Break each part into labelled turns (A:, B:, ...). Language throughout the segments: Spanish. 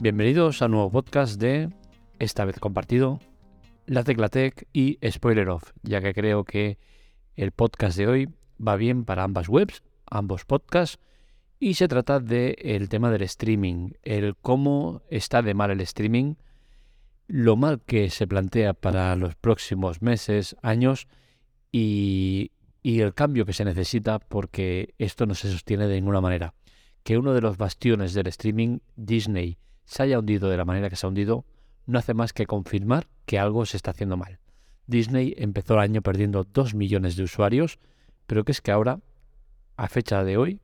A: Bienvenidos a un nuevo podcast de, esta vez compartido, La Tecla Tech y Spoiler Off, ya que creo que el podcast de hoy va bien para ambas webs, ambos podcasts, y se trata del tema del streaming, el cómo está de mal el streaming, lo mal que se plantea para los próximos meses, años, y el cambio que se necesita porque esto no se sostiene de ninguna manera. Que uno de los bastiones del streaming, Disney, se haya hundido de la manera que se ha hundido, no hace más que confirmar que algo se está haciendo mal. Disney empezó el año perdiendo 2 millones de usuarios, pero que es que ahora, a fecha de hoy,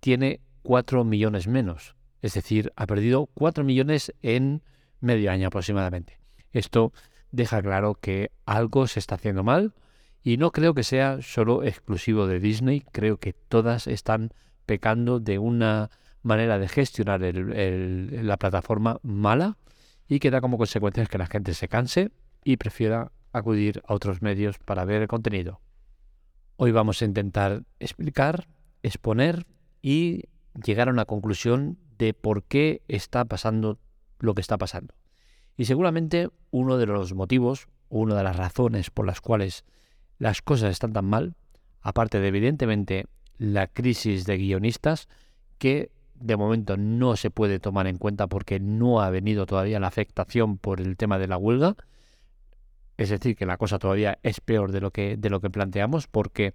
A: tiene 4 millones menos. Es decir, ha perdido 4 millones en medio año aproximadamente. Esto deja claro que algo se está haciendo mal y no creo que sea solo exclusivo de Disney, creo que todas están pecando de una manera de gestionar la plataforma mala y que da como consecuencia que la gente se canse y prefiera acudir a otros medios para ver el contenido. Hoy vamos a intentar explicar, exponer y llegar a una conclusión de por qué está pasando lo que está pasando. Y seguramente uno de los motivos, una de las razones por las cuales las cosas están tan mal, aparte de evidentemente la crisis de guionistas, que de momento no se puede tomar en cuenta porque no ha venido todavía la afectación por el tema de la huelga. Es decir, que la cosa todavía es peor de lo que, de lo que planteamos porque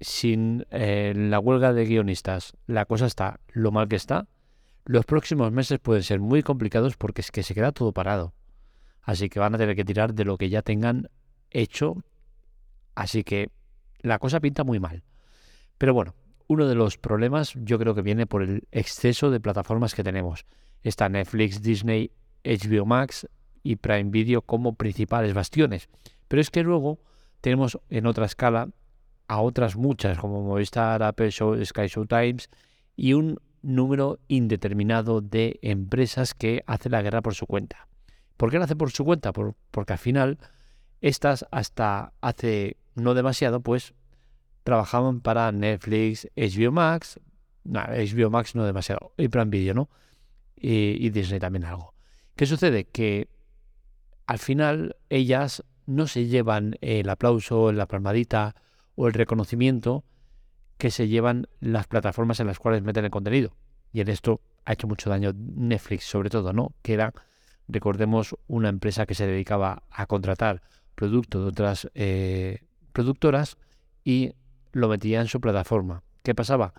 A: sin eh, la huelga de guionistas la cosa está lo mal que está. Los próximos meses pueden ser muy complicados porque es que se queda todo parado. Así que van a tener que tirar de lo que ya tengan hecho Así que la cosa pinta muy mal. Pero bueno, uno de los problemas yo creo que viene por el exceso de plataformas que tenemos. Está Netflix, Disney, HBO Max y Prime Video como principales bastiones. Pero es que luego tenemos en otra escala a otras muchas como Movistar, Apple Show, Sky Show Times y un número indeterminado de empresas que hacen la guerra por su cuenta. ¿Por qué la hacen por su cuenta? porque al final estas hasta hace no demasiado, pues trabajaban para Netflix, HBO Max, no, HBO Max no demasiado, y Prime Video, ¿no? Y, Disney también algo. ¿Qué sucede? Que al final ellas no se llevan el aplauso, la palmadita o el reconocimiento que se llevan las plataformas en las cuales meten el contenido. Y en esto ha hecho mucho daño Netflix, sobre todo, ¿no? Que era, recordemos, una empresa que se dedicaba a contratar producto de otras eh, productoras y lo metía en su plataforma. ¿Qué pasaba?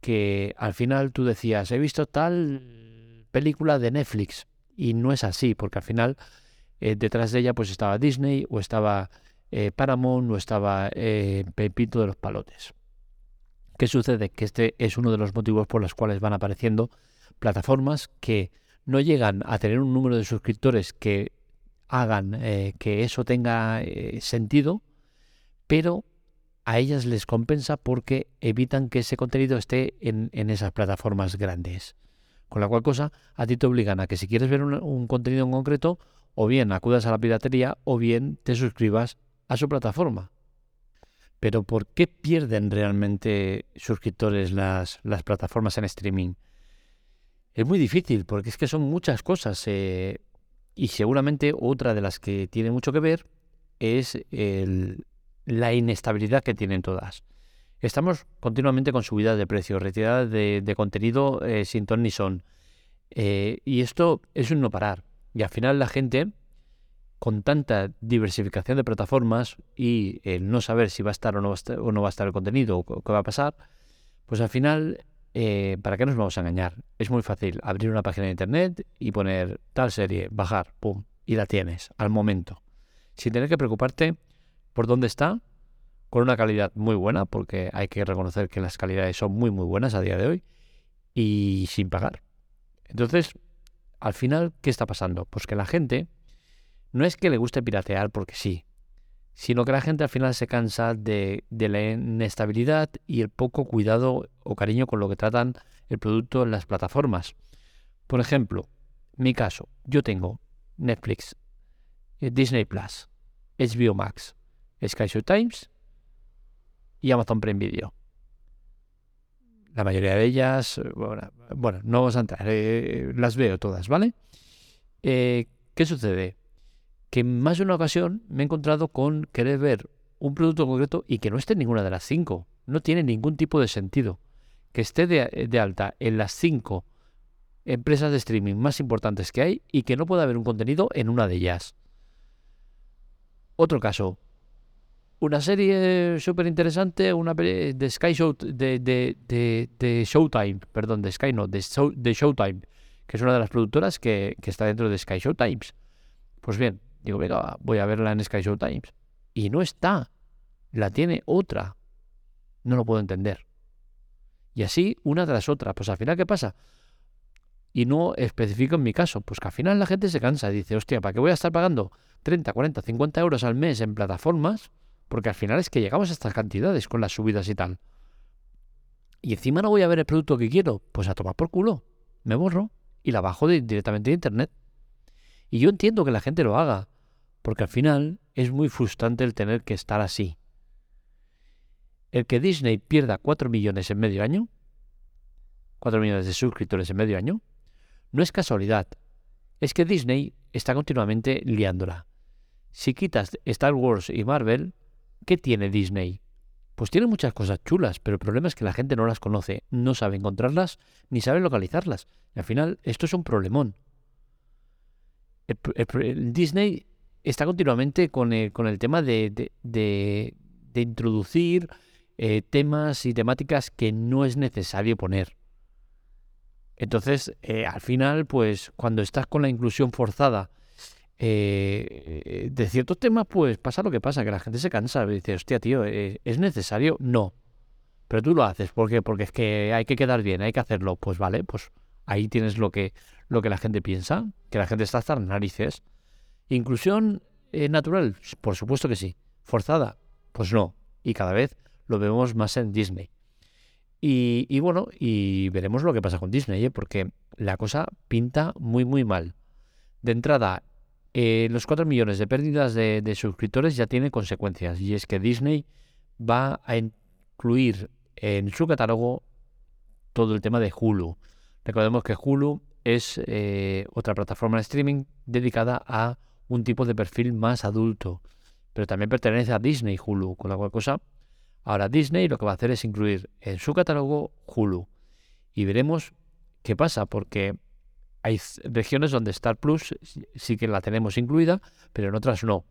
A: Que al final tú decías, he visto tal película de Netflix y no es así, porque al final eh, detrás de ella pues estaba Disney o estaba eh, Paramount o estaba Pepito de los Palotes. ¿Qué sucede? Que este es uno de los motivos por los cuales van apareciendo plataformas que no llegan a tener un número de suscriptores que hagan eh, que eso tenga eh, sentido, pero a ellas les compensa porque evitan que ese contenido esté en, esas plataformas grandes. Con la cual cosa, a ti te obligan a que si quieres ver un, contenido en concreto, o bien acudas a la piratería, o bien te suscribas a su plataforma. Pero ¿por qué pierden realmente suscriptores las, las plataformas en streaming? Es muy difícil, porque es que son muchas cosas. Eh, y seguramente otra de las que tiene mucho que ver es la inestabilidad que tienen todas. Estamos continuamente con subidas de precios, retiradas de, contenido eh, sin ton ni son. Eh, y esto es un no parar. Y al final la gente, con tanta diversificación de plataformas y el no saber si va a estar o no va a estar, o no va a estar el contenido o qué va a pasar, pues al final eh, ¿para qué nos vamos a engañar? Es muy fácil abrir una página de internet y poner tal serie, bajar, pum, y la tienes al momento. Sin tener que preocuparte por dónde está, con una calidad muy buena, porque hay que reconocer que las calidades son muy, muy buenas a día de hoy, y sin pagar. Entonces, al final, ¿qué está pasando? Pues que la gente no es que le guste piratear porque sí, sino que la gente al final se cansa de, la inestabilidad y el poco cuidado o cariño con lo que tratan el producto en las plataformas. Por ejemplo, mi caso, yo tengo Netflix, eh, Disney Plus, HBO Max, Sky Times y Amazon Prime Video. la mayoría de ellas, bueno, no vamos a entrar, eh, las veo todas, ¿vale? Eh, ¿Qué sucede? Que en más de una ocasión me he encontrado con querer ver un producto concreto y que no esté en ninguna de las cinco. No tiene ningún tipo de sentido. Que esté de, de alta en las cinco empresas de streaming más importantes que hay y que no pueda haber un contenido en una de ellas. Otro caso, una serie súper interesante, una de Sky Show, de, de, Showtime, perdón, de Sky no, de, de, Showtime, que es una de las productoras que, que, está dentro de Sky Showtimes. Pues bien, digo, venga, voy a verla en Sky Showtimes. Y no está, la tiene otra. No lo puedo entender. Y así, una tras otra. Pues al final, ¿qué pasa? y no especifico en mi caso, pues que al final la gente se cansa y dice, hostia, ¿para qué voy a estar pagando 30, 40, 50 euros al mes en plataformas? Porque al final es que llegamos a estas cantidades con las subidas y tal. Y encima no voy a ver el producto que quiero, pues a tomar por culo. Me borro y la bajo directamente de internet. Y yo entiendo que la gente lo haga, porque al final es muy frustrante el tener que estar así. El que Disney pierda 4 millones en medio año, 4 millones de suscriptores en medio año, no es casualidad, es que Disney está continuamente liándola. Si quitas Star Wars y Marvel, ¿qué tiene Disney? Pues tiene muchas cosas chulas, pero el problema es que la gente no las conoce, no sabe encontrarlas, ni sabe localizarlas. Y al final, esto es un problemón. Disney está continuamente con el, con el tema de, de, introducir eh, temas y temáticas que no es necesario poner. Entonces, eh, al final, pues cuando estás con la inclusión forzada eh, de ciertos temas, pues pasa lo que pasa, que la gente se cansa y dice, hostia, tío, eh, ¿es necesario? No. Pero tú lo haces, ¿por qué? Porque es que hay que quedar bien, hay que hacerlo. Pues vale, pues ahí tienes lo que, lo que la gente piensa, que la gente está hasta las narices. ¿Inclusión natural? Por supuesto que sí. ¿Forzada? Pues no. Y cada vez lo vemos más en Disney. Y, bueno, y veremos lo que pasa con Disney, ¿eh? porque la cosa pinta muy, muy mal. De entrada, eh, los 4 millones de pérdidas de, suscriptores ya tienen consecuencias, y es que Disney va a incluir en su catálogo todo el tema de Hulu. Recordemos que Hulu es eh, otra plataforma de streaming dedicada a un tipo de perfil más adulto, pero también pertenece a Disney Hulu, con la cual cosa Ahora Disney lo que va a hacer es incluir en su catálogo Hulu. Y veremos qué pasa, porque hay regiones donde Star Plus sí que la tenemos incluida, pero en otras no.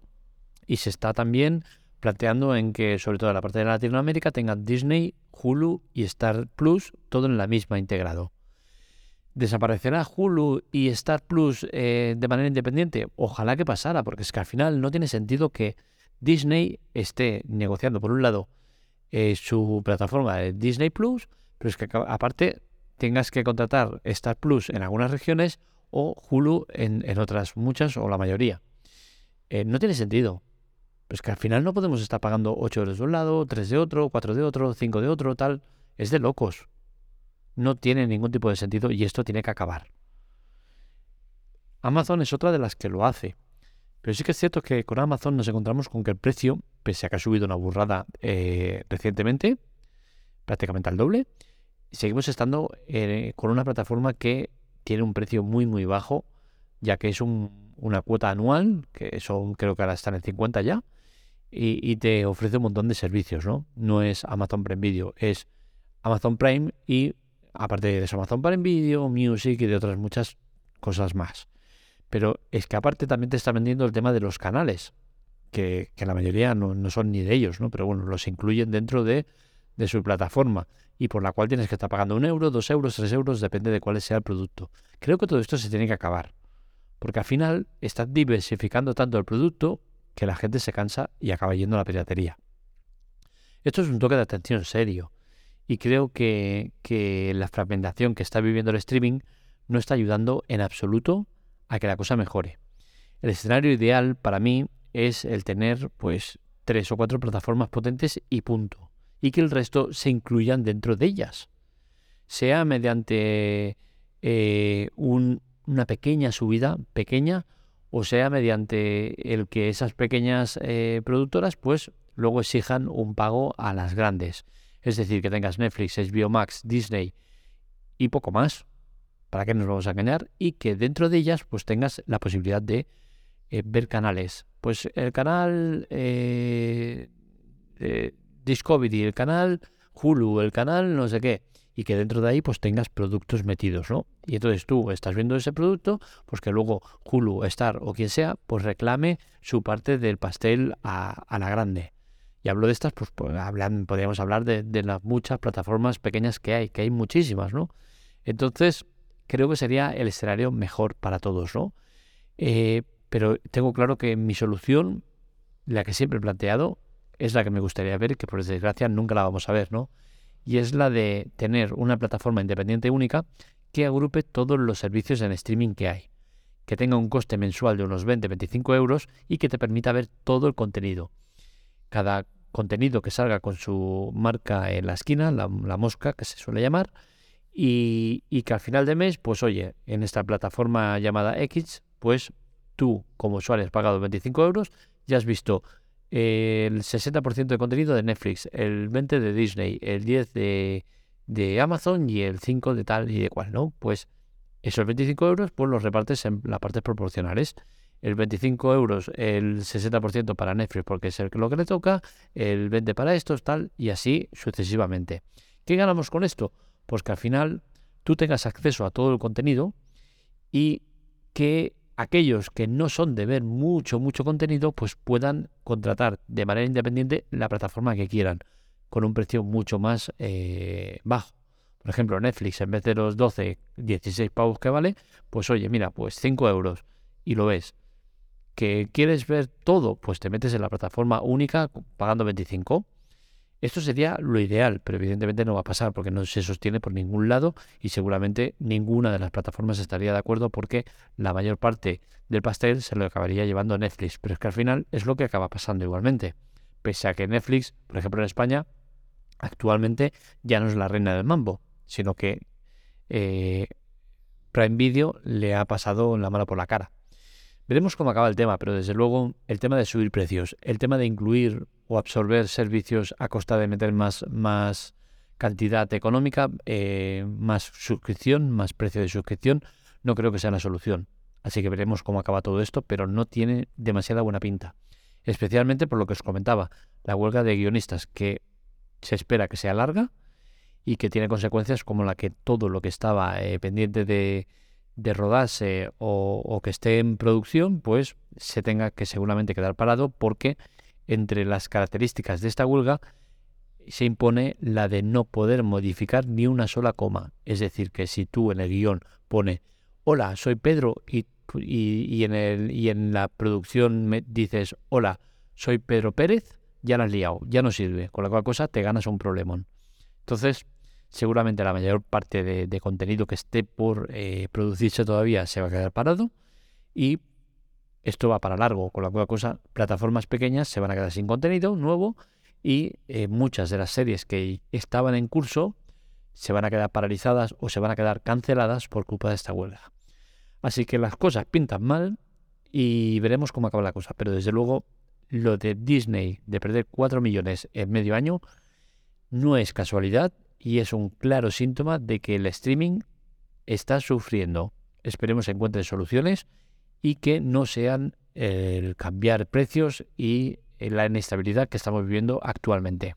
A: Y se está también planteando en que, sobre todo en la parte de Latinoamérica, tengan Disney, Hulu y Star Plus todo en la misma integrado. ¿Desaparecerá Hulu y Star Plus eh, de manera independiente? Ojalá que pasara, porque es que al final no tiene sentido que Disney esté negociando, por un lado, eh, su plataforma de Disney Plus, pero es que aparte tengas que contratar Star Plus en algunas regiones o Hulu en, otras muchas o la mayoría. Eh, no tiene sentido. Pues que al final no podemos estar pagando 8 euros de un lado, 3 de otro, 4 de otro, 5 de otro, tal. Es de locos. No tiene ningún tipo de sentido y esto tiene que acabar. Amazon es otra de las que lo hace. Pero sí que es cierto que con Amazon nos encontramos con que el precio, pese a que ha subido una burrada eh, recientemente, prácticamente al doble, seguimos estando eh, con una plataforma que tiene un precio muy muy bajo, ya que es una cuota anual, que son creo que ahora están en 50 ya, y, te ofrece un montón de servicios, ¿no? No es Amazon Prime Video, es Amazon Prime y aparte de eso Amazon Prime Video, Music y de otras muchas cosas más. Pero es que aparte también te está vendiendo el tema de los canales, que, la mayoría no, son ni de ellos, ¿no? Pero bueno, los incluyen dentro de, de su plataforma y por la cual tienes que estar pagando un euro, dos euros, tres euros, depende de cuál sea el producto. Creo que todo esto se tiene que acabar, porque al final estás diversificando tanto el producto que la gente se cansa y acaba yendo a la piratería. Esto es un toque de atención serio y creo que, que la fragmentación que está viviendo el streaming no está ayudando en absoluto a que la cosa mejore. El escenario ideal para mí es el tener pues tres o cuatro plataformas potentes y punto. Y que el resto se incluyan dentro de ellas. Sea mediante eh, una pequeña subida, pequeña, o sea mediante el que esas pequeñas eh, productoras pues luego exijan un pago a las grandes. Es decir, que tengas Netflix, HBO Max, Disney y poco más. ¿Para qué nos vamos a engañar? Y que dentro de ellas pues tengas la posibilidad de eh, ver canales. Pues el canal Discovery, el canal Hulu, el canal no sé qué y que dentro de ahí pues tengas productos metidos, ¿no? Y entonces tú estás viendo ese producto, pues que luego Hulu, Star o quien sea, pues reclame su parte del pastel a, la grande. Y hablo de estas, pues, pues podríamos hablar de, las muchas plataformas pequeñas que hay, que hay muchísimas, ¿no? Entonces, creo que sería el escenario mejor para todos, ¿no? Eh, pero tengo claro que mi solución, la que siempre he planteado, es la que me gustaría ver, que por desgracia nunca la vamos a ver, ¿no? y es la de tener una plataforma independiente única que agrupe todos los servicios en streaming que hay, que tenga un coste mensual de unos 20-25 euros y que te permita ver todo el contenido. Cada contenido que salga con su marca en la esquina, la, mosca que se suele llamar, y, y, que al final de mes, pues oye, en esta plataforma llamada X, pues tú como usuario has pagado 25 euros, ya has visto el 60% de contenido de Netflix, el 20% de Disney, el 10% de, de, Amazon y el 5% de tal y de cual, ¿no? Pues esos 25 euros pues los repartes en las partes proporcionales. El 25 euros, el 60% para Netflix porque es el, lo que le toca, el 20% para estos, tal, y así sucesivamente. ¿Qué ganamos con esto? Pues que al final tú tengas acceso a todo el contenido y que aquellos que no son de ver mucho, mucho contenido, pues puedan contratar de manera independiente la plataforma que quieran, con un precio mucho más eh, bajo. Por ejemplo, Netflix, en vez de los 12, 16 pavos que vale, pues oye, mira, pues 5 euros y lo ves. ¿Que quieres ver todo? Pues te metes en la plataforma única pagando 25 esto sería lo ideal, pero evidentemente no va a pasar porque no se sostiene por ningún lado y seguramente ninguna de las plataformas estaría de acuerdo porque la mayor parte del pastel se lo acabaría llevando Netflix. Pero es que al final es lo que acaba pasando igualmente. Pese a que Netflix, por ejemplo en España, actualmente ya no es la reina del mambo, sino que eh, Prime Video le ha pasado la mano por la cara. Veremos cómo acaba el tema, pero desde luego el tema de subir precios, el tema de incluir o absorber servicios a costa de meter más, más cantidad económica, eh, más suscripción, más precio de suscripción, no creo que sea la solución. Así que veremos cómo acaba todo esto, pero no tiene demasiada buena pinta. Especialmente por lo que os comentaba, la huelga de guionistas que se espera que sea larga y que tiene consecuencias como la que todo lo que estaba eh, pendiente de, de rodarse o, que esté en producción, pues se tenga que seguramente quedar parado porque entre las características de esta huelga se impone la de no poder modificar ni una sola coma. Es decir, que si tú en el guion pone hola, soy Pedro y, y, en, el, y en la producción me dices hola, soy Pedro Pérez, ya la has liado, ya no sirve. Con la cual cosa te ganas un problemón. Entonces, seguramente la mayor parte de, contenido que esté por eh, producirse todavía se va a quedar parado y esto va para largo, con la cual cosa plataformas pequeñas se van a quedar sin contenido nuevo y eh, muchas de las series que estaban en curso se van a quedar paralizadas o se van a quedar canceladas por culpa de esta huelga. Así que las cosas pintan mal y veremos cómo acaba la cosa. Pero desde luego lo de Disney de perder 4 millones en medio año no es casualidad y es un claro síntoma de que el streaming está sufriendo. Esperemos encuentren soluciones y que no sean el cambiar precios y la inestabilidad que estamos viviendo actualmente.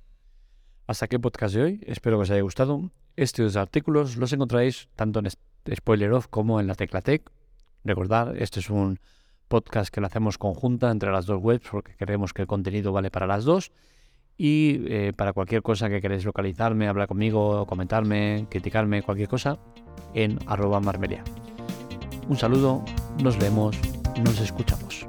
A: Hasta aquí el podcast de hoy. Espero que os haya gustado. Estos artículos los encontráis tanto en Spoiler Off como en la Teclatec. Recordad, este es un podcast que lo hacemos conjunta entre las dos webs porque creemos que el contenido vale para las dos. Y eh, para cualquier cosa que queréis localizarme, hablar conmigo, comentarme, criticarme, cualquier cosa, en arroba marmelia. Un saludo, nos vemos, nos escuchamos.